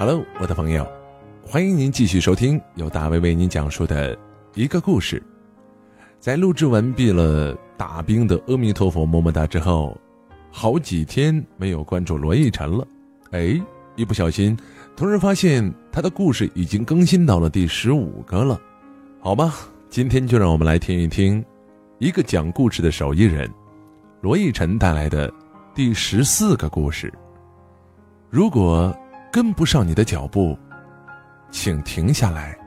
Hello，我的朋友，欢迎您继续收听由大卫为您讲述的一个故事。在录制完毕了大兵的阿弥陀佛么么哒之后，好几天没有关注罗逸晨了。哎，一不小心，突然发现他的故事已经更新到了第十五个了。好吧，今天就让我们来听一听一个讲故事的手艺人罗逸晨带来的第十四个故事。如果跟不上你的脚步，请停下来，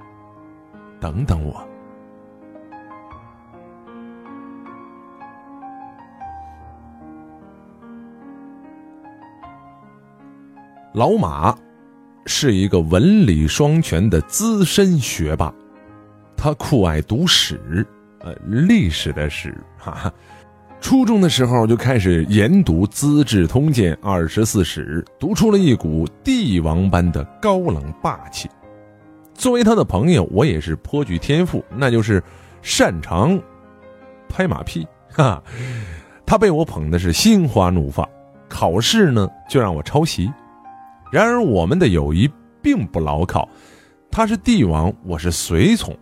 等等我。老马是一个文理双全的资深学霸，他酷爱读史，呃，历史的史，哈哈。初中的时候就开始研读《资治通鉴》《二十四史》，读出了一股帝王般的高冷霸气。作为他的朋友，我也是颇具天赋，那就是擅长拍马屁。哈，他被我捧的是心花怒放。考试呢，就让我抄袭。然而我们的友谊并不牢靠，他是帝王，我是随从。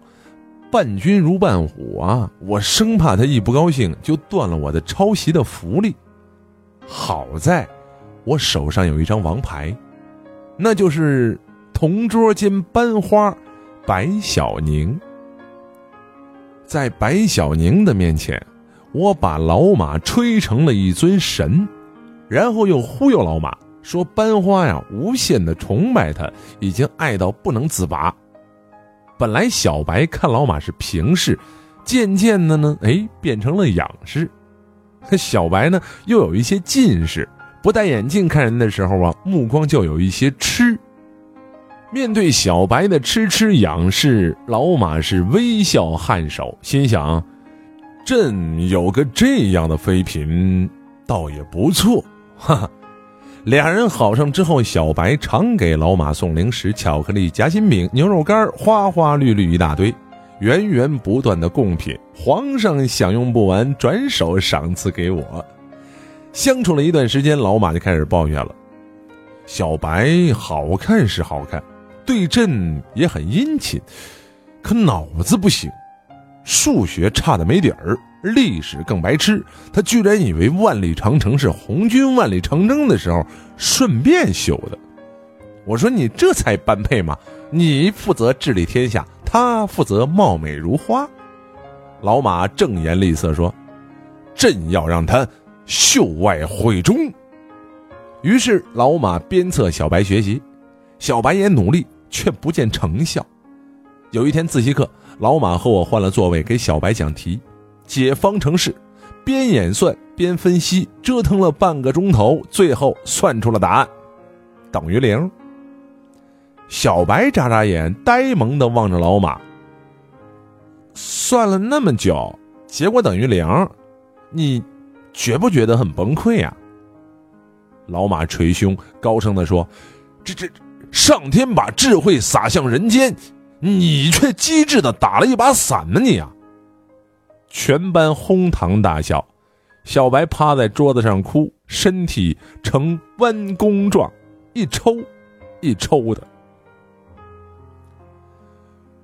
伴君如伴虎啊！我生怕他一不高兴就断了我的抄袭的福利。好在，我手上有一张王牌，那就是同桌兼班花白小宁。在白小宁的面前，我把老马吹成了一尊神，然后又忽悠老马说班花呀无限的崇拜他，已经爱到不能自拔。本来小白看老马是平视，渐渐的呢，哎，变成了仰视。小白呢，又有一些近视，不戴眼镜看人的时候啊，目光就有一些痴。面对小白的痴痴仰视，老马是微笑颔首，心想：朕有个这样的妃嫔，倒也不错。哈哈。俩人好上之后，小白常给老马送零食、巧克力、夹心饼、牛肉干，花花绿绿一大堆，源源不断的贡品，皇上享用不完，转手赏赐给我。相处了一段时间，老马就开始抱怨了：小白好看是好看，对朕也很殷勤，可脑子不行，数学差的没底儿。历史更白痴，他居然以为万里长城是红军万里长征的时候顺便修的。我说你这才般配嘛？你负责治理天下，他负责貌美如花。老马正颜厉色说：“朕要让他秀外慧中。”于是老马鞭策小白学习，小白也努力，却不见成效。有一天自习课，老马和我换了座位，给小白讲题。解方程式，边演算边分析，折腾了半个钟头，最后算出了答案，等于零。小白眨眨眼，呆萌的望着老马。算了那么久，结果等于零，你觉不觉得很崩溃呀？老马捶胸，高声的说：“这这，上天把智慧洒向人间，你却机智的打了一把伞呢，你啊！”全班哄堂大笑，小白趴在桌子上哭，身体呈弯弓状，一抽一抽的。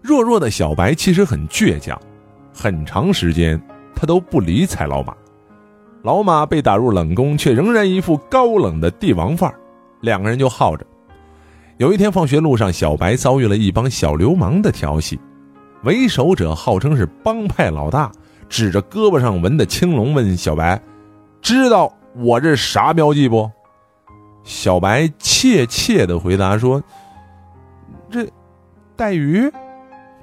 弱弱的小白其实很倔强，很长时间他都不理睬老马。老马被打入冷宫，却仍然一副高冷的帝王范儿，两个人就耗着。有一天放学路上，小白遭遇了一帮小流氓的调戏，为首者号称是帮派老大。指着胳膊上纹的青龙问小白：“知道我这啥标记不？”小白怯怯的回答说：“这带鱼。”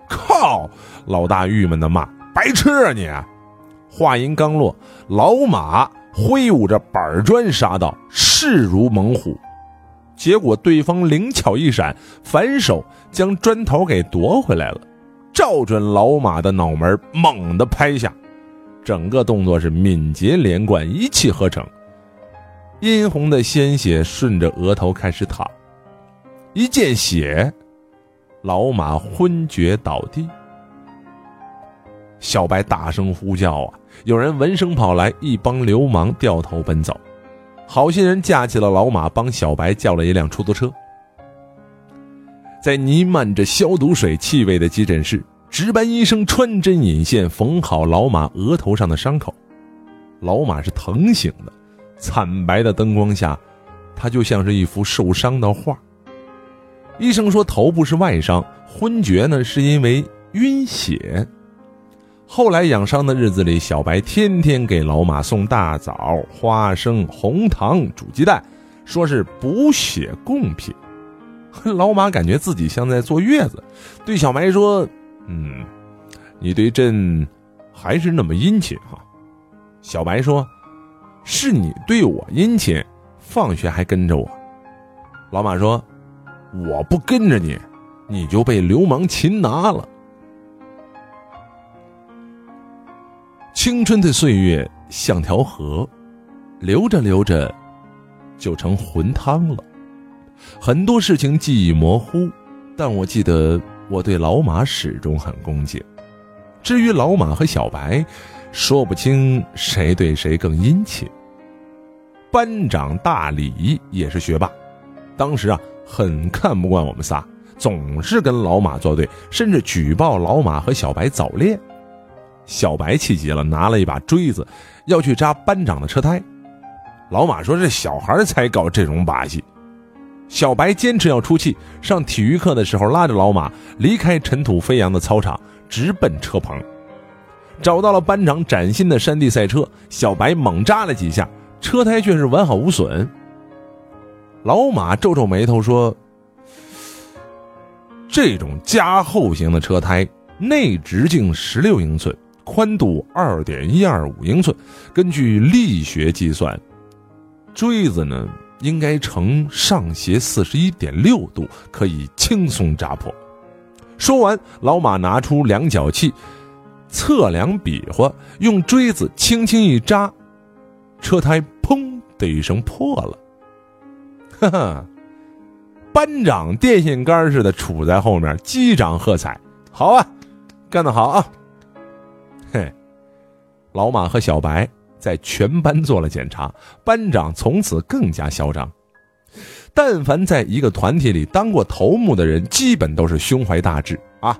靠！老大郁闷的骂：“白痴啊你！”话音刚落，老马挥舞着板砖杀到，势如猛虎。结果对方灵巧一闪，反手将砖头给夺回来了。照准老马的脑门，猛地拍下，整个动作是敏捷连贯，一气呵成。殷红的鲜血顺着额头开始淌，一见血，老马昏厥倒地。小白大声呼叫啊！有人闻声跑来，一帮流氓掉头奔走。好心人架起了老马，帮小白叫了一辆出租车。在弥漫着消毒水气味的急诊室，值班医生穿针引线缝好老马额头上的伤口。老马是疼醒的，惨白的灯光下，他就像是一幅受伤的画。医生说头部是外伤，昏厥呢是因为晕血。后来养伤的日子里，小白天天给老马送大枣、花生、红糖、煮鸡蛋，说是补血贡品。老马感觉自己像在坐月子，对小白说：“嗯，你对朕还是那么殷勤哈。”小白说：“是你对我殷勤，放学还跟着我。”老马说：“我不跟着你，你就被流氓擒拿了。”青春的岁月像条河，流着流着，就成浑汤了。很多事情记忆模糊，但我记得我对老马始终很恭敬。至于老马和小白，说不清谁对谁更殷勤。班长大李也是学霸，当时啊很看不惯我们仨，总是跟老马作对，甚至举报老马和小白早恋。小白气急了，拿了一把锥子，要去扎班长的车胎。老马说：“这小孩才搞这种把戏。”小白坚持要出气，上体育课的时候拉着老马离开尘土飞扬的操场，直奔车棚。找到了班长崭新的山地赛车，小白猛扎了几下，车胎却是完好无损。老马皱皱眉头说：“这种加厚型的车胎，内直径十六英寸。”宽度二点一二五英寸，根据力学计算，锥子呢应该呈上斜四十一点六度，可以轻松扎破。说完，老马拿出量角器，测量比划，用锥子轻轻一扎，车胎砰的一声破了。哈哈，班长电线杆似的杵在后面，击掌喝彩：“好啊，干得好啊！”嘿，老马和小白在全班做了检查，班长从此更加嚣张。但凡在一个团体里当过头目的人，基本都是胸怀大志啊。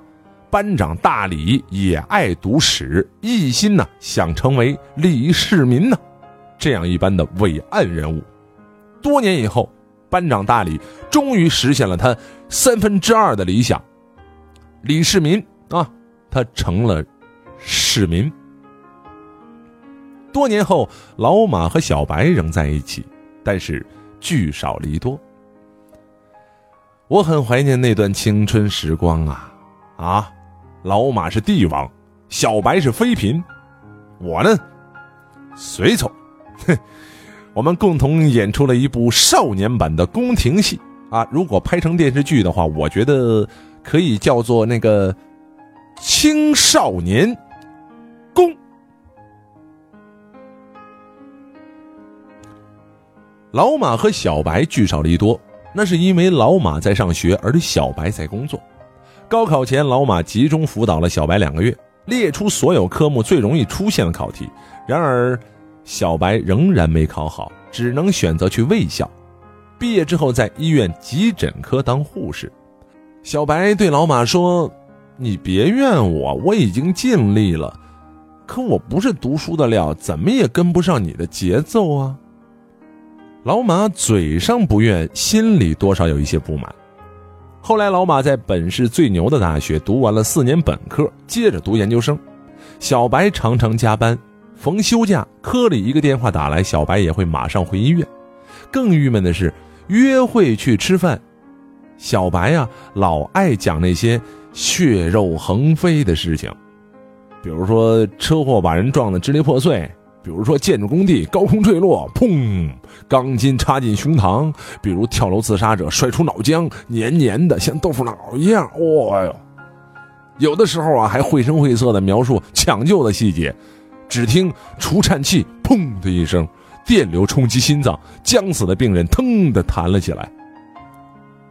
班长大李也爱读史，一心呢想成为李世民呢，这样一般的伟岸人物。多年以后，班长大李终于实现了他三分之二的理想，李世民啊，他成了。市民。多年后，老马和小白仍在一起，但是聚少离多。我很怀念那段青春时光啊！啊，老马是帝王，小白是妃嫔，我呢，随从。哼，我们共同演出了一部少年版的宫廷戏啊！如果拍成电视剧的话，我觉得可以叫做那个青少年。公，老马和小白聚少离多，那是因为老马在上学，而小白在工作。高考前，老马集中辅导了小白两个月，列出所有科目最容易出现的考题。然而，小白仍然没考好，只能选择去卫校。毕业之后，在医院急诊科当护士。小白对老马说：“你别怨我，我已经尽力了。”可我不是读书的料，怎么也跟不上你的节奏啊！老马嘴上不愿，心里多少有一些不满。后来，老马在本市最牛的大学读完了四年本科，接着读研究生。小白常常加班，逢休假，科里一个电话打来，小白也会马上回医院。更郁闷的是，约会去吃饭，小白呀，老爱讲那些血肉横飞的事情。比如说车祸把人撞得支离破碎，比如说建筑工地高空坠落，砰，钢筋插进胸膛；比如跳楼自杀者摔出脑浆，黏黏的像豆腐脑一样。哇哟！有的时候啊，还绘声绘色的描述抢救的细节。只听除颤器砰的一声，电流冲击心脏，将死的病人腾的弹了起来。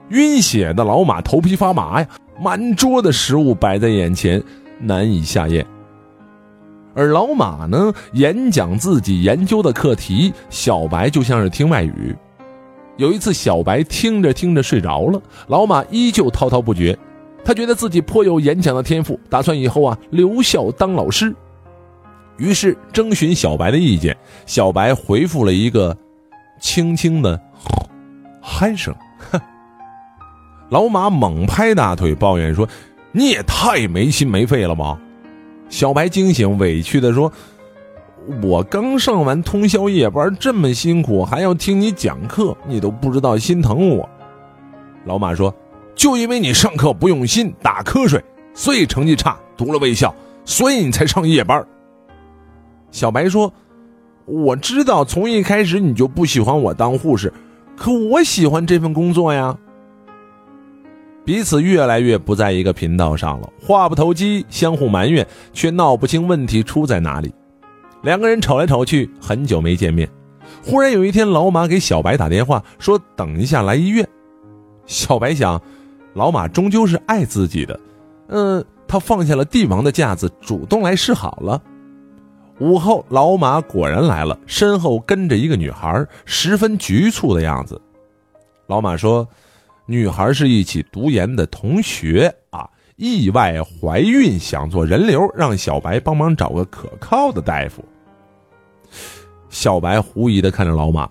晕血的老马头皮发麻呀，满桌的食物摆在眼前，难以下咽。而老马呢，演讲自己研究的课题，小白就像是听外语。有一次，小白听着听着睡着了，老马依旧滔滔不绝。他觉得自己颇有演讲的天赋，打算以后啊留校当老师。于是征询小白的意见，小白回复了一个轻轻的鼾声。老马猛拍大腿，抱怨说：“你也太没心没肺了吧！”小白惊醒，委屈的说：“我刚上完通宵夜班，这么辛苦，还要听你讲课，你都不知道心疼我。”老马说。就因为你上课不用心，打瞌睡，所以成绩差，读了卫校，所以你才上夜班。小白说：“我知道从一开始你就不喜欢我当护士，可我喜欢这份工作呀。”彼此越来越不在一个频道上了，话不投机，相互埋怨，却闹不清问题出在哪里。两个人吵来吵去，很久没见面。忽然有一天，老马给小白打电话说：“等一下来医院。”小白想。老马终究是爱自己的，嗯，他放下了帝王的架子，主动来示好了。午后，老马果然来了，身后跟着一个女孩，十分局促的样子。老马说：“女孩是一起读研的同学啊，意外怀孕，想做人流，让小白帮忙找个可靠的大夫。”小白狐疑的看着老马，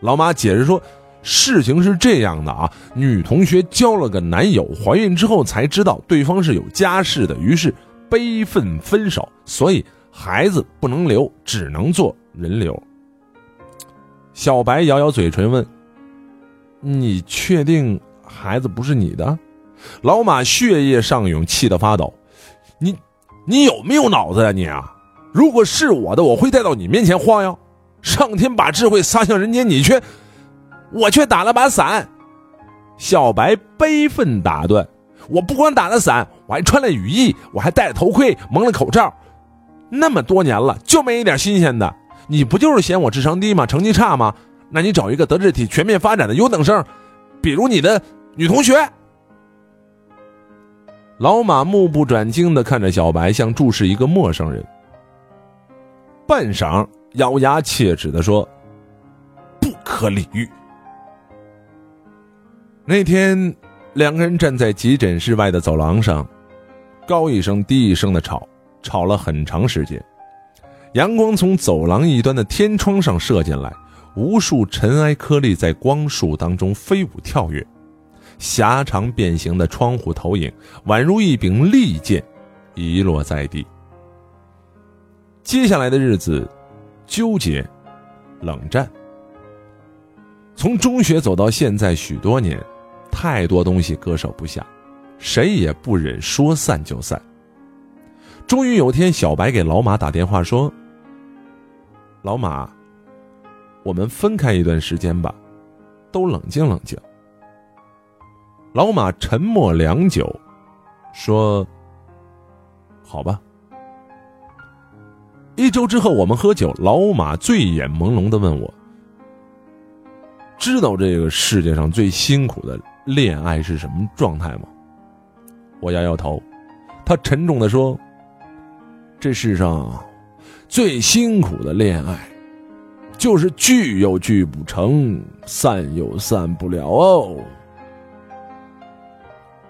老马解释说。事情是这样的啊，女同学交了个男友，怀孕之后才知道对方是有家室的，于是悲愤分手，所以孩子不能留，只能做人流。小白咬咬嘴唇问：“你确定孩子不是你的？”老马血液上涌，气得发抖：“你，你有没有脑子呀你啊？如果是我的，我会带到你面前晃悠。上天把智慧撒向人间，你却……”我却打了把伞，小白悲愤打断：“我不光打了伞，我还穿了雨衣，我还戴了头盔，蒙了口罩。那么多年了，就没一点新鲜的。你不就是嫌我智商低吗？成绩差吗？那你找一个德智体全面发展的优等生，比如你的女同学。”老马目不转睛的看着小白，像注视一个陌生人。半晌，咬牙切齿的说：“不可理喻。”那天，两个人站在急诊室外的走廊上，高一声低一声的吵，吵了很长时间。阳光从走廊一端的天窗上射进来，无数尘埃颗粒在光束当中飞舞跳跃，狭长变形的窗户投影宛如一柄利剑，遗落在地。接下来的日子，纠结，冷战。从中学走到现在许多年。太多东西割舍不下，谁也不忍说散就散。终于有天，小白给老马打电话说：“老马，我们分开一段时间吧，都冷静冷静。”老马沉默良久，说：“好吧。”一周之后，我们喝酒，老马醉眼朦胧的问我：“知道这个世界上最辛苦的？”恋爱是什么状态吗？我摇摇头，他沉重的说：“这世上最辛苦的恋爱，就是聚又聚不成，散又散不了哦。”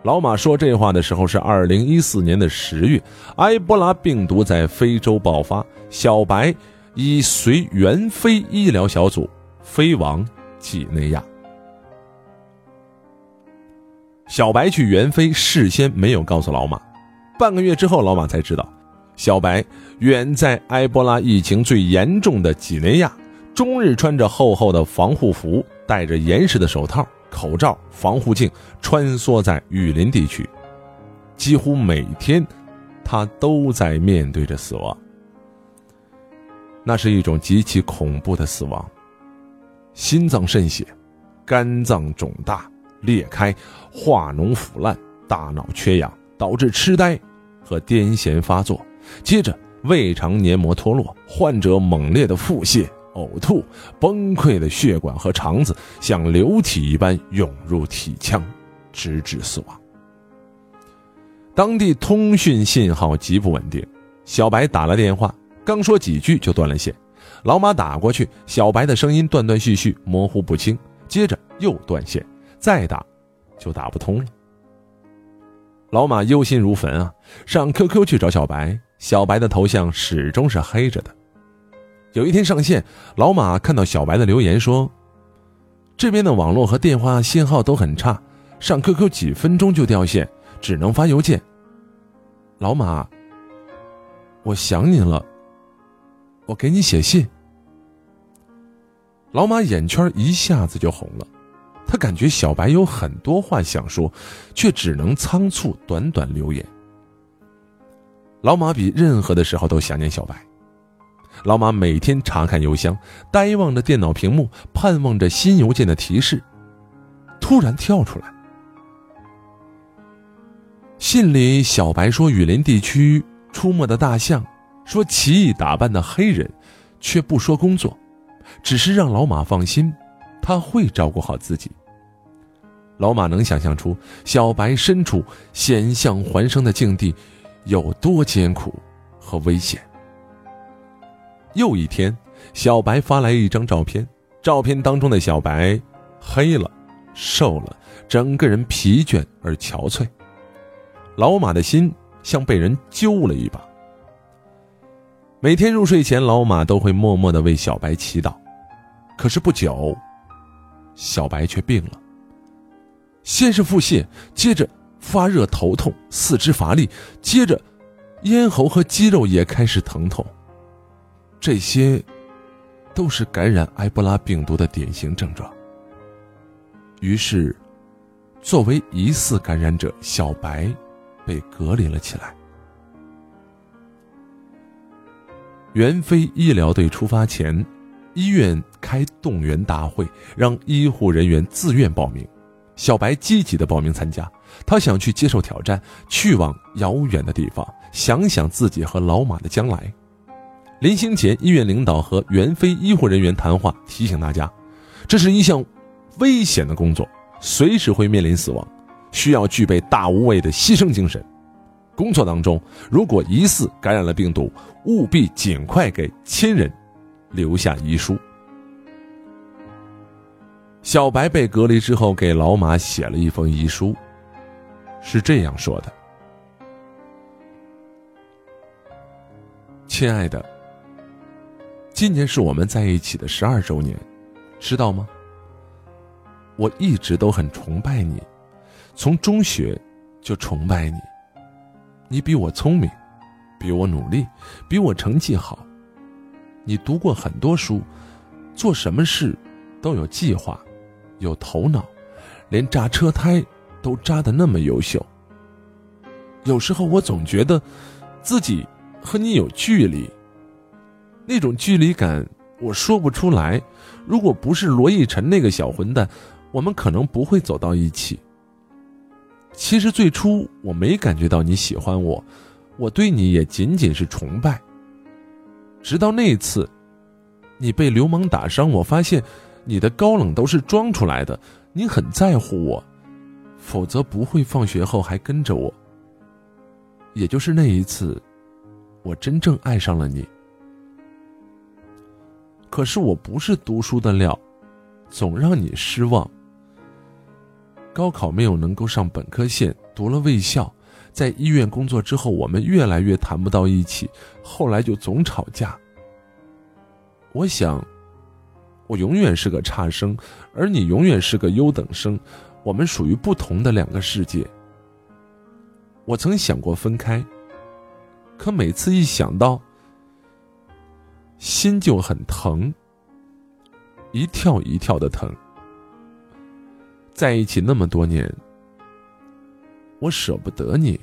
老马说这话的时候是二零一四年的十月，埃博拉病毒在非洲爆发，小白已随援非医疗小组飞往几内亚。小白去援非，事先没有告诉老马。半个月之后，老马才知道，小白远在埃博拉疫情最严重的几内亚，终日穿着厚厚的防护服，戴着严实的手套、口罩、防护镜，穿梭在雨林地区。几乎每天，他都在面对着死亡。那是一种极其恐怖的死亡，心脏渗血，肝脏肿大。裂开，化脓腐烂，大脑缺氧，导致痴呆和癫痫发作。接着，胃肠黏膜脱落，患者猛烈的腹泻、呕吐，崩溃的血管和肠子像流体一般涌入体腔，直至死亡。当地通讯信号极不稳定，小白打了电话，刚说几句就断了线。老马打过去，小白的声音断断续续，模糊不清。接着。又断线，再打就打不通了。老马忧心如焚啊，上 QQ 去找小白，小白的头像始终是黑着的。有一天上线，老马看到小白的留言说：“这边的网络和电话信号都很差，上 QQ 几分钟就掉线，只能发邮件。”老马，我想你了，我给你写信。老马眼圈一下子就红了。他感觉小白有很多话想说，却只能仓促短短留言。老马比任何的时候都想念小白。老马每天查看邮箱，呆望着电脑屏幕，盼望着新邮件的提示。突然跳出来，信里小白说雨林地区出没的大象，说奇异打扮的黑人，却不说工作，只是让老马放心。他会照顾好自己。老马能想象出小白身处险象环生的境地，有多艰苦和危险。又一天，小白发来一张照片，照片当中的小白黑了，瘦了，整个人疲倦而憔悴。老马的心像被人揪了一把。每天入睡前，老马都会默默的为小白祈祷。可是不久。小白却病了，先是腹泻，接着发热头痛，四肢乏力，接着咽喉和肌肉也开始疼痛。这些都是感染埃博拉病毒的典型症状。于是，作为疑似感染者，小白被隔离了起来。援非医疗队出发前。医院开动员大会，让医护人员自愿报名。小白积极的报名参加，他想去接受挑战，去往遥远的地方，想想自己和老马的将来。临行前，医院领导和援非医护人员谈话，提醒大家，这是一项危险的工作，随时会面临死亡，需要具备大无畏的牺牲精神。工作当中，如果疑似感染了病毒，务必尽快给亲人。留下遗书。小白被隔离之后，给老马写了一封遗书，是这样说的：“亲爱的，今年是我们在一起的十二周年，知道吗？我一直都很崇拜你，从中学就崇拜你。你比我聪明，比我努力，比我成绩好。”你读过很多书，做什么事都有计划，有头脑，连扎车胎都扎的那么优秀。有时候我总觉得自己和你有距离，那种距离感我说不出来。如果不是罗逸晨那个小混蛋，我们可能不会走到一起。其实最初我没感觉到你喜欢我，我对你也仅仅是崇拜。直到那一次，你被流氓打伤，我发现你的高冷都是装出来的。你很在乎我，否则不会放学后还跟着我。也就是那一次，我真正爱上了你。可是我不是读书的料，总让你失望。高考没有能够上本科线，读了卫校。在医院工作之后，我们越来越谈不到一起，后来就总吵架。我想，我永远是个差生，而你永远是个优等生，我们属于不同的两个世界。我曾想过分开，可每次一想到，心就很疼，一跳一跳的疼。在一起那么多年。我舍不得你，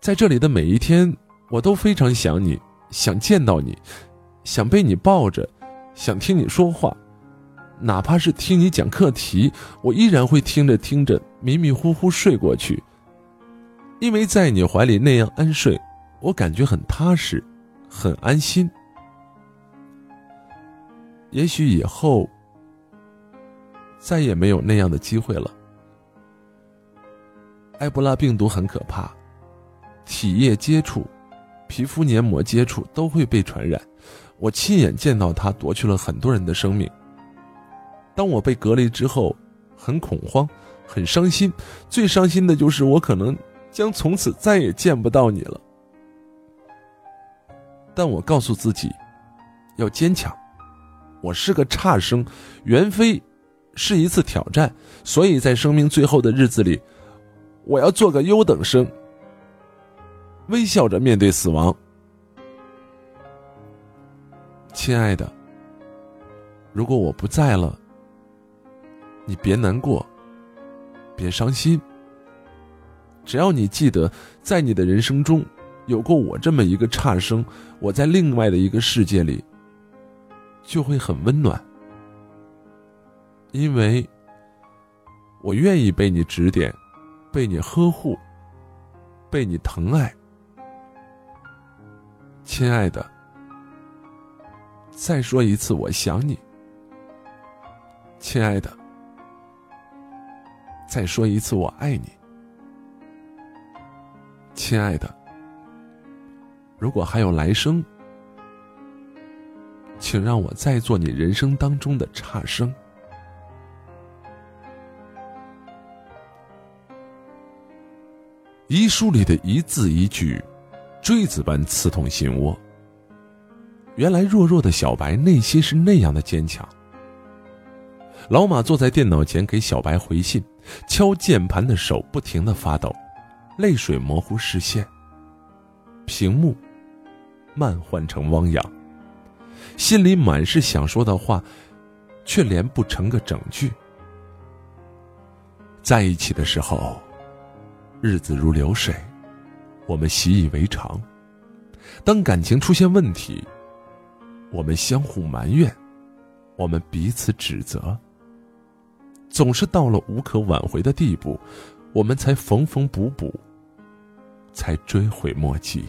在这里的每一天，我都非常想你，想见到你，想被你抱着，想听你说话，哪怕是听你讲课题，我依然会听着听着迷迷糊糊睡过去。因为在你怀里那样安睡，我感觉很踏实，很安心。也许以后再也没有那样的机会了。埃博拉病毒很可怕，体液接触、皮肤黏膜接触都会被传染。我亲眼见到它夺去了很多人的生命。当我被隔离之后，很恐慌，很伤心。最伤心的就是我可能将从此再也见不到你了。但我告诉自己，要坚强。我是个差生，袁飞是一次挑战，所以在生命最后的日子里，我要做个优等生，微笑着面对死亡。亲爱的，如果我不在了，你别难过，别伤心。只要你记得，在你的人生中，有过我这么一个差生，我在另外的一个世界里。就会很温暖，因为我愿意被你指点，被你呵护，被你疼爱，亲爱的。再说一次，我想你，亲爱的。再说一次，我爱你，亲爱的。如果还有来生。请让我再做你人生当中的差生。遗书里的一字一句，锥子般刺痛心窝。原来弱弱的小白内心是那样的坚强。老马坐在电脑前给小白回信，敲键盘的手不停的发抖，泪水模糊视线。屏幕慢换成汪洋。心里满是想说的话，却连不成个整句。在一起的时候，日子如流水，我们习以为常；当感情出现问题，我们相互埋怨，我们彼此指责。总是到了无可挽回的地步，我们才缝缝补补，才追悔莫及。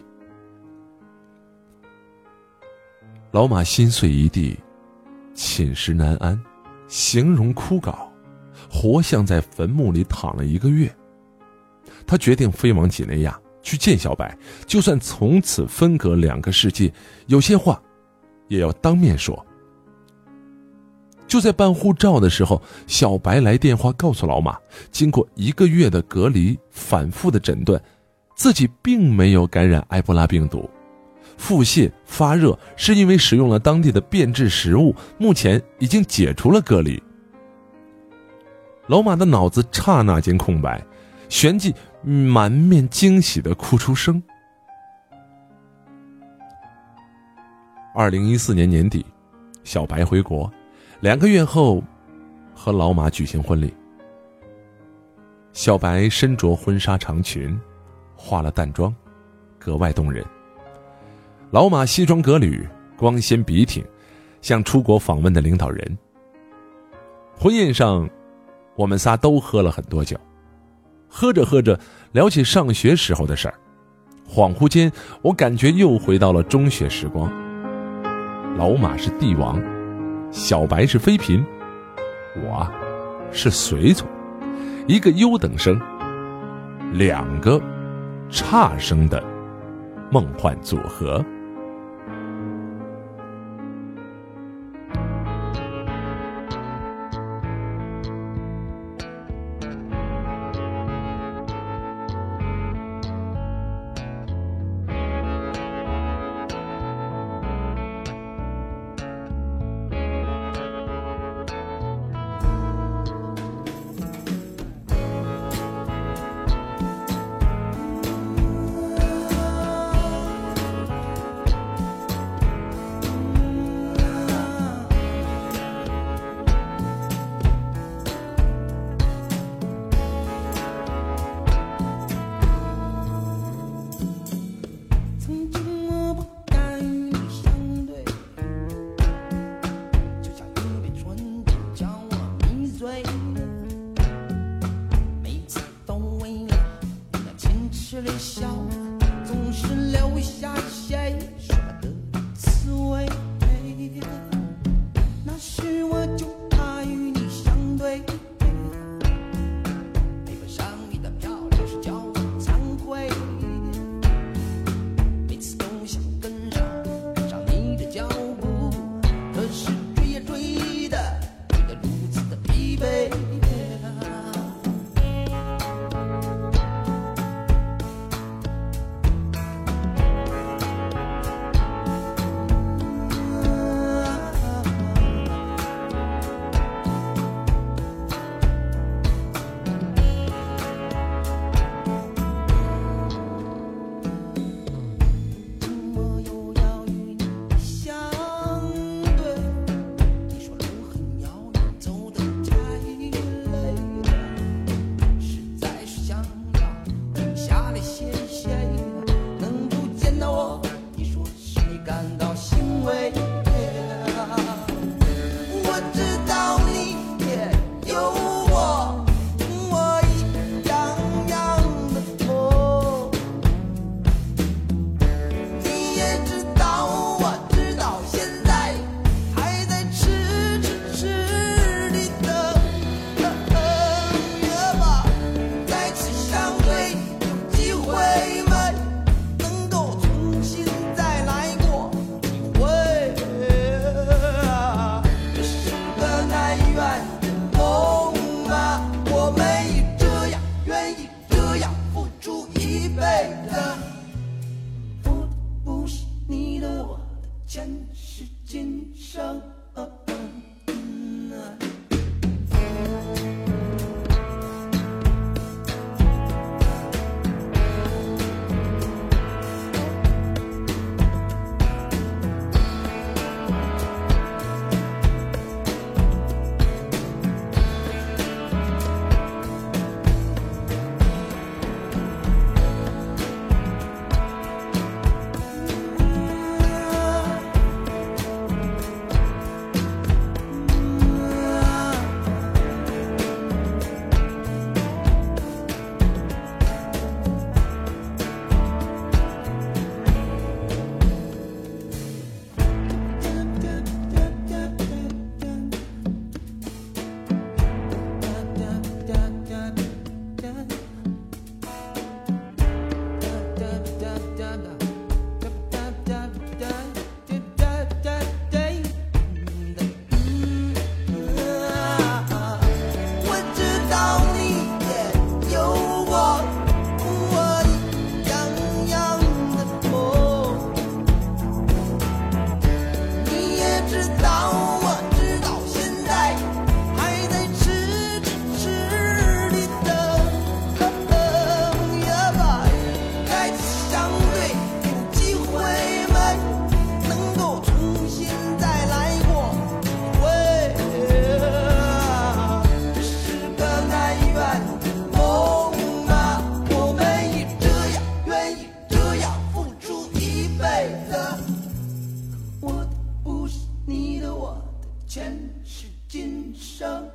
老马心碎一地，寝食难安，形容枯槁，活像在坟墓里躺了一个月。他决定飞往几内亚去见小白，就算从此分隔两个世界，有些话也要当面说。就在办护照的时候，小白来电话告诉老马，经过一个月的隔离、反复的诊断，自己并没有感染埃博拉病毒。腹泻发热是因为使用了当地的变质食物，目前已经解除了隔离。老马的脑子刹那间空白，旋即满面惊喜的哭出声。二零一四年年底，小白回国，两个月后，和老马举行婚礼。小白身着婚纱长裙，化了淡妆，格外动人。老马西装革履，光鲜笔挺，像出国访问的领导人。婚宴上，我们仨都喝了很多酒，喝着喝着聊起上学时候的事儿，恍惚间，我感觉又回到了中学时光。老马是帝王，小白是妃嫔，我是随从，一个优等生，两个差生的梦幻组合。微笑前世今生。今生。